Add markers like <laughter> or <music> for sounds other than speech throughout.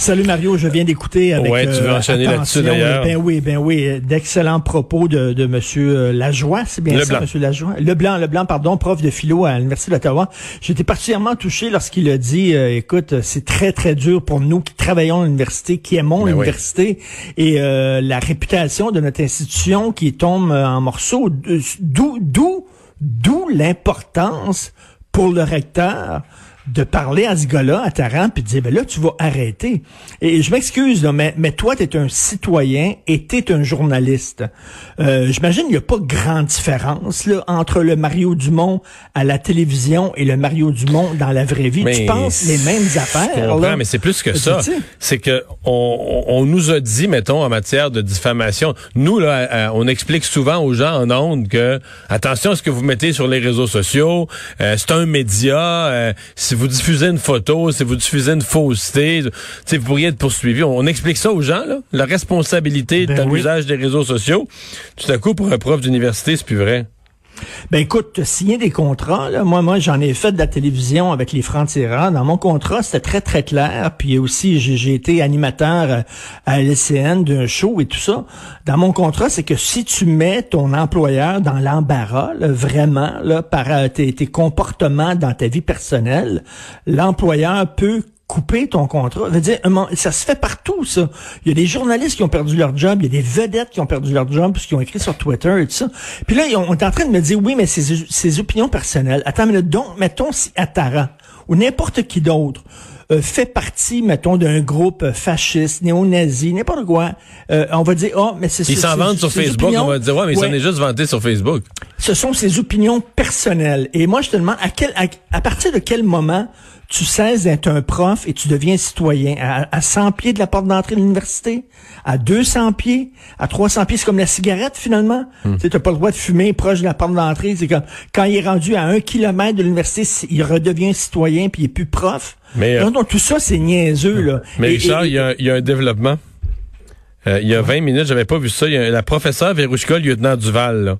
Salut Mario, je viens d'écouter avec Ouais, tu veux euh, enchaîner là-dessus, attention, d'ailleurs. Ben oui, ben oui, euh, d'excellents propos de, de Monsieur euh, Lajoie, c'est bien ça, Leblanc. Monsieur Lajoie? Leblanc, Leblanc, pardon, prof de philo à l'Université d'Ottawa. J'étais particulièrement touché lorsqu'il a dit, euh, écoute, euh, c'est très, très dur pour nous qui travaillons à l'université, qui aimons Ben oui. l'université, et euh, la réputation de notre institution qui tombe euh, en morceaux. Euh, D'où, d'où, d'où l'importance pour le recteur de parler à ce gars-là, à Taran, puis de dire, ben là, tu vas arrêter. Et je m'excuse, mais, mais toi, tu es un citoyen et tu es un journaliste. Euh, J'imagine qu'il n'y a pas grande différence là, entre le Mario Dumont à la télévision et le Mario Dumont dans la vraie vie. Mais tu penses les mêmes affaires. Je là? mais c'est plus que ça. C'est que on, on nous a dit, mettons, en matière de diffamation, nous là, euh, on explique souvent aux gens en ondes que attention à ce que vous mettez sur les réseaux sociaux. euh, c'est un média. euh, si vous diffusez une photo, si vous diffusez une fausseté, vous pourriez être poursuivi. On, on explique ça aux gens, là, la responsabilité Ben de oui. l'usage des réseaux sociaux. Tout à coup, pour un prof d'université, c'est plus vrai. Ben écoute, signé des contrats. Là. Moi, moi, j'en ai fait de la télévision avec les francs-tireurs. Dans mon contrat, c'était très, très clair. Puis aussi, j'ai été animateur euh, à LCN d'un show et tout ça. Dans mon contrat, c'est que si tu mets ton employeur dans l'embarras, vraiment, là, par euh, tes, tes comportements dans ta vie personnelle, l'employeur peut couper ton contrat. Ça veut dire, ça se fait partout, ça. Il y a des journalistes qui ont perdu leur job, il y a des vedettes qui ont perdu leur job parce qu'ils ont écrit sur Twitter et tout ça. Puis là, ils on est en train de me dire, oui, mais c'est ses opinions personnelles. Attends, mais donc, mettons si Attara ou n'importe qui d'autre euh, fait partie, mettons, d'un groupe fasciste, néo-nazi, n'importe quoi, euh, on va dire, oh, mais c'est Ils c'est- s'en vendent sur Facebook, opinions. on va dire, ouais, mais ils s'en est juste vanté sur Facebook. ce sont ses opinions personnelles. Et moi, je te demande, à, quel, à, à partir de quel moment tu cesses d'être un prof et tu deviens citoyen? À, à 100 pieds de la porte d'entrée de l'université? À 200 pieds? À 300 pieds? C'est comme la cigarette, finalement. Tu sais, t'as pas le droit de fumer proche de la porte d'entrée. C'est comme, quand il est rendu à un kilomètre de l'université, il redevient citoyen puis il est plus prof. Mais, euh, non, non, tout ça, c'est niaiseux, là. Mais Et- Richard, il y, y a un développement. Euh, il y a 20 minutes, j'avais pas vu ça. Il y a la professeure Verouchka, lieutenant Duval, là,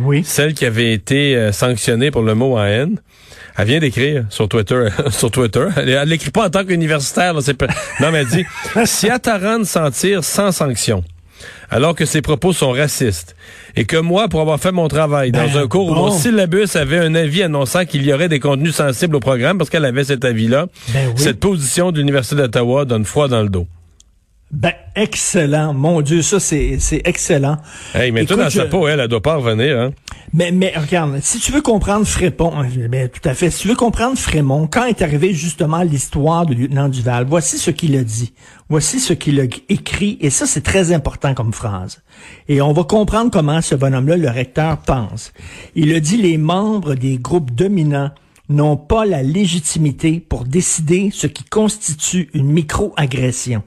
Oui. celle qui avait été euh, sanctionnée pour le mot en haine. Elle vient d'écrire sur Twitter. <laughs> sur Twitter. Elle, l'écrit pas en tant qu'universitaire. là, c'est Non, mais elle dit si Ataran s'en tire sans sanction, alors que ses propos sont racistes, et que moi, pour avoir fait mon travail dans Ben, un cours où mon syllabus avait un avis annonçant qu'il y aurait des contenus sensibles au programme, parce qu'elle avait cet avis-là, Ben oui. cette position de l'Université d'Ottawa donne froid dans le dos. Ben, excellent. Mon Dieu, ça, c'est c'est excellent. Hey, mais toi, dans sa peau, elle, elle doit pas revenir, hein? Mais, mais regarde, si tu veux comprendre Frépon, ben, tout à fait, si tu veux comprendre Frémont, quand est arrivée justement l'histoire du lieutenant Duval, voici ce qu'il a dit. Voici ce qu'il a écrit, et ça, c'est très important comme phrase. Et on va comprendre comment ce bonhomme-là, le recteur, pense. Il a dit les membres des groupes dominants n'ont pas la légitimité pour décider ce qui constitue une micro-agression.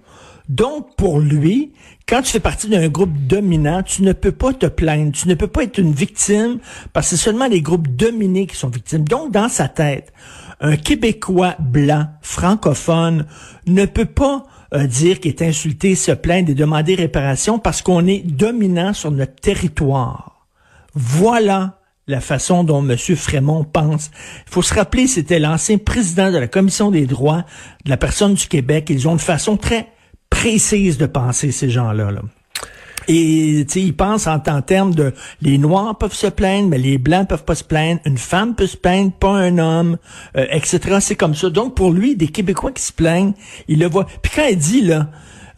Donc, pour lui, quand tu fais partie d'un groupe dominant, tu ne peux pas te plaindre, tu ne peux pas être une victime parce que c'est seulement les groupes dominés qui sont victimes. Donc, dans sa tête, un Québécois blanc, francophone, ne peut pas euh, dire qu'il est insulté, se plaindre et demander réparation parce qu'on est dominant sur notre territoire. Voilà la façon dont M. Frémont pense. Il faut se rappeler, c'était l'ancien président de la Commission des droits de la personne du Québec. Ils ont une façon très précise de penser, ces gens-là. Là. Et tu sais, ils pensent en, en termes de les noirs peuvent se plaindre, mais les blancs peuvent pas se plaindre. Une femme peut se plaindre, pas un homme, euh, etc. C'est comme ça. Donc pour lui, des Québécois qui se plaignent, il le voit. Puis quand il dit là,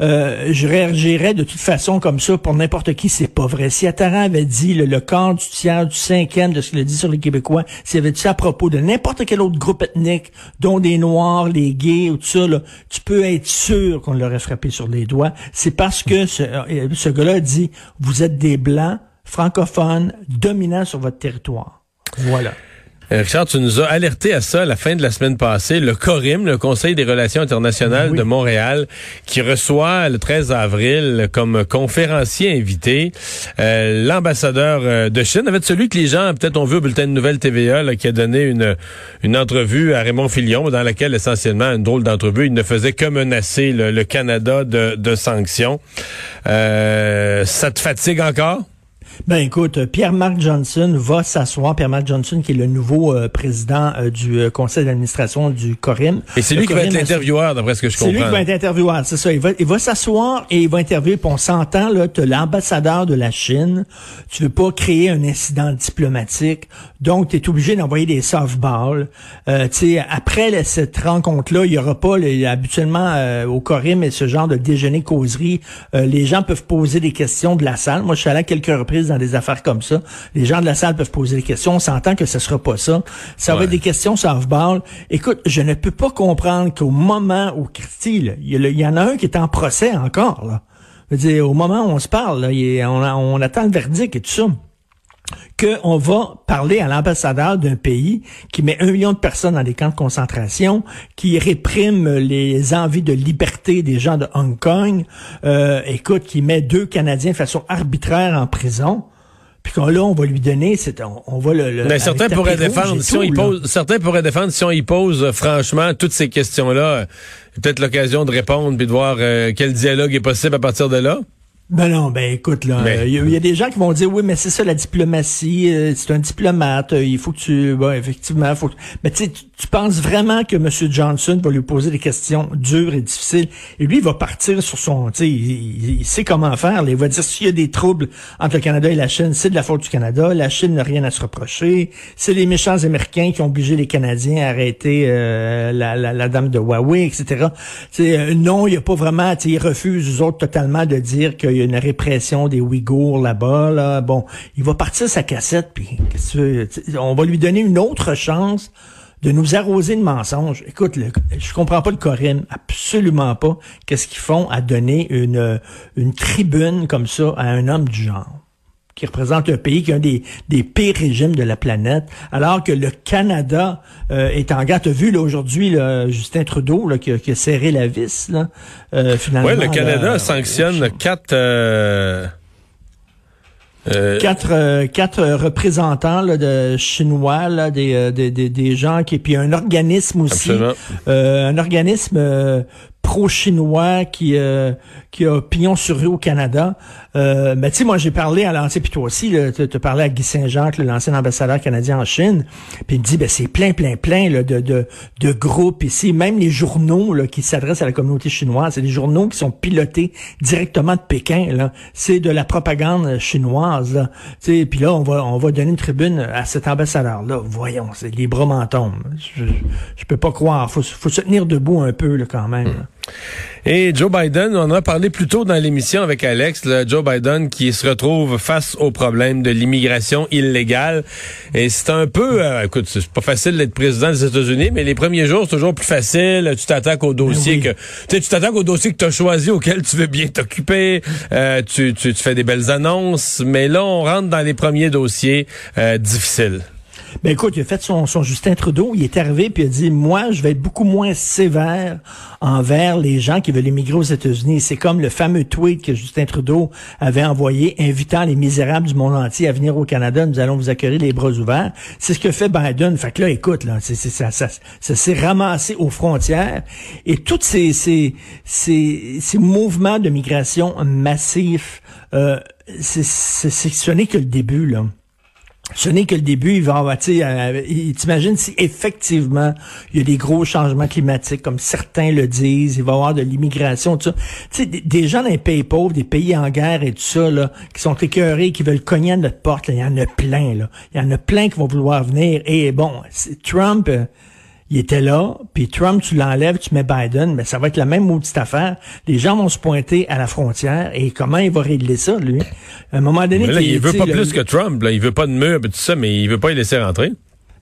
euh, je réagirais de toute façon comme ça pour n'importe qui, c'est pas vrai. Si Attaran avait dit le, le quart du tiers, du cinquième de ce qu'il a dit sur les Québécois, s'il avait dit ça à propos de n'importe quel autre groupe ethnique, dont des Noirs, les gays ou tout ça, tu peux être sûr qu'on l'aurait frappé sur les doigts. C'est parce que ce, euh, ce gars-là dit, vous êtes des Blancs francophones dominants sur votre territoire. Voilà. Euh, Richard, tu nous as alerté à ça la fin de la semaine passée. Le CORIM, le Conseil des relations internationales Oui. de Montréal, qui reçoit le 13 avril comme conférencier invité euh, l'ambassadeur euh, de Chine, avec celui que les gens peut-être ont vu au bulletin de nouvelles TVA, là, qui a donné une, une entrevue à Raymond Filion, dans laquelle essentiellement, une drôle d'entrevue, il ne faisait que menacer le, le Canada de, de sanctions. Euh, ça te fatigue encore? Ben écoute, Pierre-Marc Johnson va s'asseoir. Pierre-Marc Johnson, qui est le nouveau euh, président euh, du euh, conseil d'administration du Corim. Et c'est lui qui va être l'intervieweur, d'après ce que je comprends. C'est lui qui va être intervieweur, c'est ça. Il va, il va s'asseoir et il va interviewer. Puis on s'entend, là, tu l'ambassadeur de la Chine. Tu veux pas créer un incident diplomatique. Donc, tu es obligé d'envoyer des softballs. Euh, tu sais, après cette rencontre-là, il y aura pas, habituellement, au Corim et ce genre de déjeuner-causerie, les gens peuvent poser des questions de la salle. Moi, je suis allé à quelques reprises dans des affaires comme ça. Les gens de la salle peuvent poser des questions. On s'entend que ce sera pas ça. Ça va être des questions softball. Écoute, je ne peux pas comprendre qu'au moment où Christy, il y, en a un qui est en procès encore. Là. Je veux dire, au moment où on se parle, on, attend le verdict et tout ça qu'on va parler à l'ambassadeur d'un pays qui met un million de personnes dans des camps de concentration, qui réprime les envies de liberté des gens de Hong Kong, euh, écoute, qui met deux Canadiens de façon arbitraire en prison. Puis qu'on là, on va lui donner, c'est, on, va le. Mais certains pourraient défendre, si on y pose, certains pourraient défendre si on y pose euh, franchement toutes ces questions-là, euh, peut-être l'occasion de répondre puis de voir quel dialogue est possible à partir de là. Ben non, ben écoute, là, il y, a des gens qui vont dire oui, mais c'est ça la diplomatie, euh, c'est un diplomate, euh, il faut que tu, bon, effectivement, faut. Mais tu sais, tu penses vraiment que M. Johnson va lui poser des questions dures et difficiles et lui il va partir sur son, tu sais, il, sait comment faire. il va dire s'il y a des troubles entre le Canada et la Chine, c'est de la faute du Canada. La Chine n'a rien à se reprocher. C'est les méchants Américains qui ont obligé les Canadiens à arrêter euh, la, la, dame de Huawei, etc. sais, non, il y a pas vraiment, tu sais, ils refusent eux autres totalement de dire qu'il une répression des Ouïghours là-bas. Là. Bon, il va partir sa cassette, puis on va lui donner une autre chance de nous arroser de mensonges. Écoute, je comprends pas le Corinne, absolument pas. Qu'est-ce qu'ils font à donner une, une tribune comme ça à un homme du genre? Qui représente un pays qui a un des, des pires régimes de la planète, alors que le Canada euh, est en garde. Tu vu aujourd'hui Justin Trudeau là, qui, a, qui, a, serré la vis, là, euh, finalement. Oui, le Canada sanctionne quatre... Euh, quatre, quatre représentants là, de chinois, là, des, des, des, gens qui puis un organisme aussi, un organisme pro-chinois qui euh, qui a pignon sur rue au Canada. Euh, mais tu sais, moi j'ai parlé à l'ancien, puis toi aussi, tu as parlé à Guy Saint-Jacques, l'ancien ambassadeur canadien en Chine, puis il me dit, ben c'est plein, plein, plein là, de, de, de groupes ici, même les journaux là, qui s'adressent à la communauté chinoise, c'est des journaux qui sont pilotés directement de Pékin. Là, c'est de la propagande chinoise. Là. Tu sais, puis là on va on va donner une tribune à cet ambassadeur là. Voyons, c'est les bras m'en Je, je, peux pas croire. Faut faut se tenir debout un peu là quand même. Et Joe Biden, on en a parlé plus tôt dans l'émission avec Alex, Joe Biden qui se retrouve face au problème de l'immigration illégale. Et c'est un peu, euh, écoute, c'est pas facile d'être président des États-Unis, mais les premiers jours, c'est toujours plus facile. Tu t'attaques au dossier ben que, tu t'attaques au dossier que tu as choisi, auquel tu veux bien t'occuper. Euh, tu, tu, tu, fais des belles annonces. Mais là, on rentre dans les premiers dossiers euh, difficiles. Ben écoute, il a fait son, son Justin Trudeau, il est arrivé puis il a dit moi, je vais être beaucoup moins sévère envers les gens qui veulent émigrer aux États-Unis. C'est comme le fameux tweet que Justin Trudeau avait envoyé invitant les misérables du monde entier à venir au Canada, nous allons vous accueillir les bras ouverts. C'est ce que fait Biden. Fait que là, écoute, là, c'est, ça, ça, ça s'est ramassé aux frontières et tous ces, ces, ces, ces mouvements de migration massifs, euh, c'est, c'est, ce n'est que le début là ce n'est que le début. Il va avoir, euh, t'imagines si effectivement il y a des gros changements climatiques, comme certains le disent, il va y avoir de l'immigration, tout ça. Tu sais, des, gens dans les pays pauvres, des pays en guerre et tout ça, là, qui sont écœurés, qui veulent cogner à notre porte, il y en a plein, là. Il y en a plein qui vont vouloir venir. Et bon, Trump, euh, il était là, puis Trump, tu l'enlèves, tu mets Biden, mais ça va être la même maudite affaire. Les gens vont se pointer à la frontière, et comment il va régler ça, lui? À un moment donné... il, veut pas plus que Trump, là. il veut pas de mur, tout ça, mais il veut pas y laisser rentrer.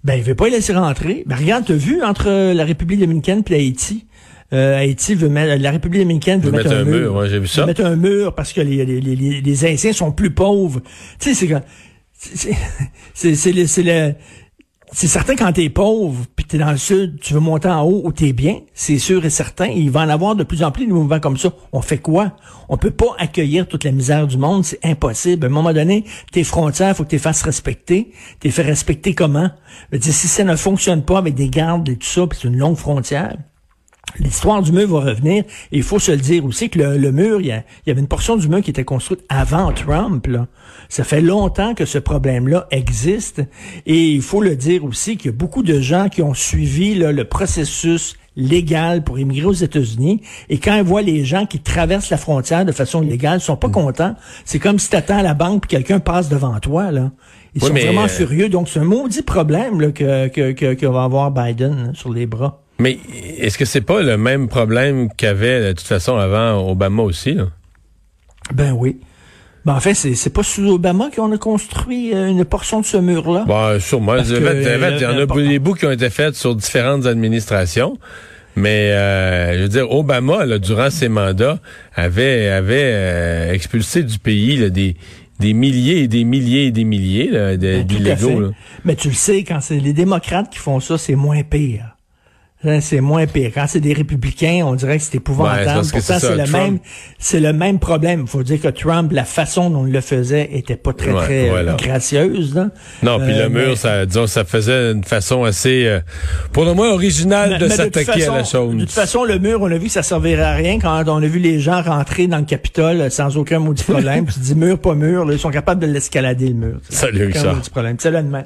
Ben, il veut pas y laisser rentrer. Ben, regarde, t'as vu entre la République dominicaine et Haïti? Euh, Haïti veut mettre, la République dominicaine veut, mettre, un, mur. mur j'ai vu ça. Veut mettre un mur parce que les, les, les, les Haïtiens sont plus pauvres. Tu sais, c'est c'est c'est c'est le c'est certain quand t'es pauvre, puis t'es dans le sud, tu veux monter en haut où t'es bien, c'est sûr et certain. Il va en avoir de plus en plus de mouvements comme ça. On fait quoi? On peut pas accueillir toute la misère du monde, c'est impossible. À un moment donné, tes frontières, faut que tu les fasses respecter. T'es fait respecter comment? Je dire, si ça ne fonctionne pas avec des gardes et tout ça, puis c'est une longue frontière, L'histoire du mur va revenir. Et il faut se le dire aussi que le, mur, il y, avait une portion du mur qui était construite avant Trump. Là. Ça fait longtemps que ce problème-là existe. Et il faut le dire aussi qu'il y a beaucoup de gens qui ont suivi le processus légal pour immigrer aux États-Unis. Et quand ils voient les gens qui traversent la frontière de façon illégale, ils sont pas mm. contents. C'est comme si tu attends à la banque puis quelqu'un passe devant toi. Là. Ils sont vraiment euh, furieux. Donc, c'est un maudit problème là, que, que, que, va avoir Biden sur les bras. Mais est-ce que c'est pas le même problème qu'avait de toute façon avant Obama aussi? Là? Ben oui. Ben, en fait, c'est pas sous Obama qu'on a construit euh, une portion de ce mur-là. Ben, sûrement. il y en a des bouts qui ont été faits sur différentes administrations. Mais euh, je veux dire, Obama, là, durant ses mandats, avait avait euh, expulsé du pays des des milliers et des milliers et des milliers ben, d'illégaux. Mais tu le sais, quand c'est les démocrates qui font ça, c'est moins pire. Hein, c'est moins pire. Quand c'est des républicains, on dirait que c'est épouvantable. Pourtant, c'est le même, c'est le même problème. Il faut dire que Trump, la façon dont il le faisait, était pas très très gracieuse. Non, puis le euh, mur, ça, disons, ça faisait une façon assez, euh, pour le moins originale de s'attaquer à la chose. De toute façon, le mur, on a vu que ça servirait à rien quand on a vu les gens rentrer dans le Capitole sans aucun maudit problème. puis <laughs> tu dis mur, pas mur, là, ils sont capables de l'escalader le mur. Salut, ça. Salut, demain.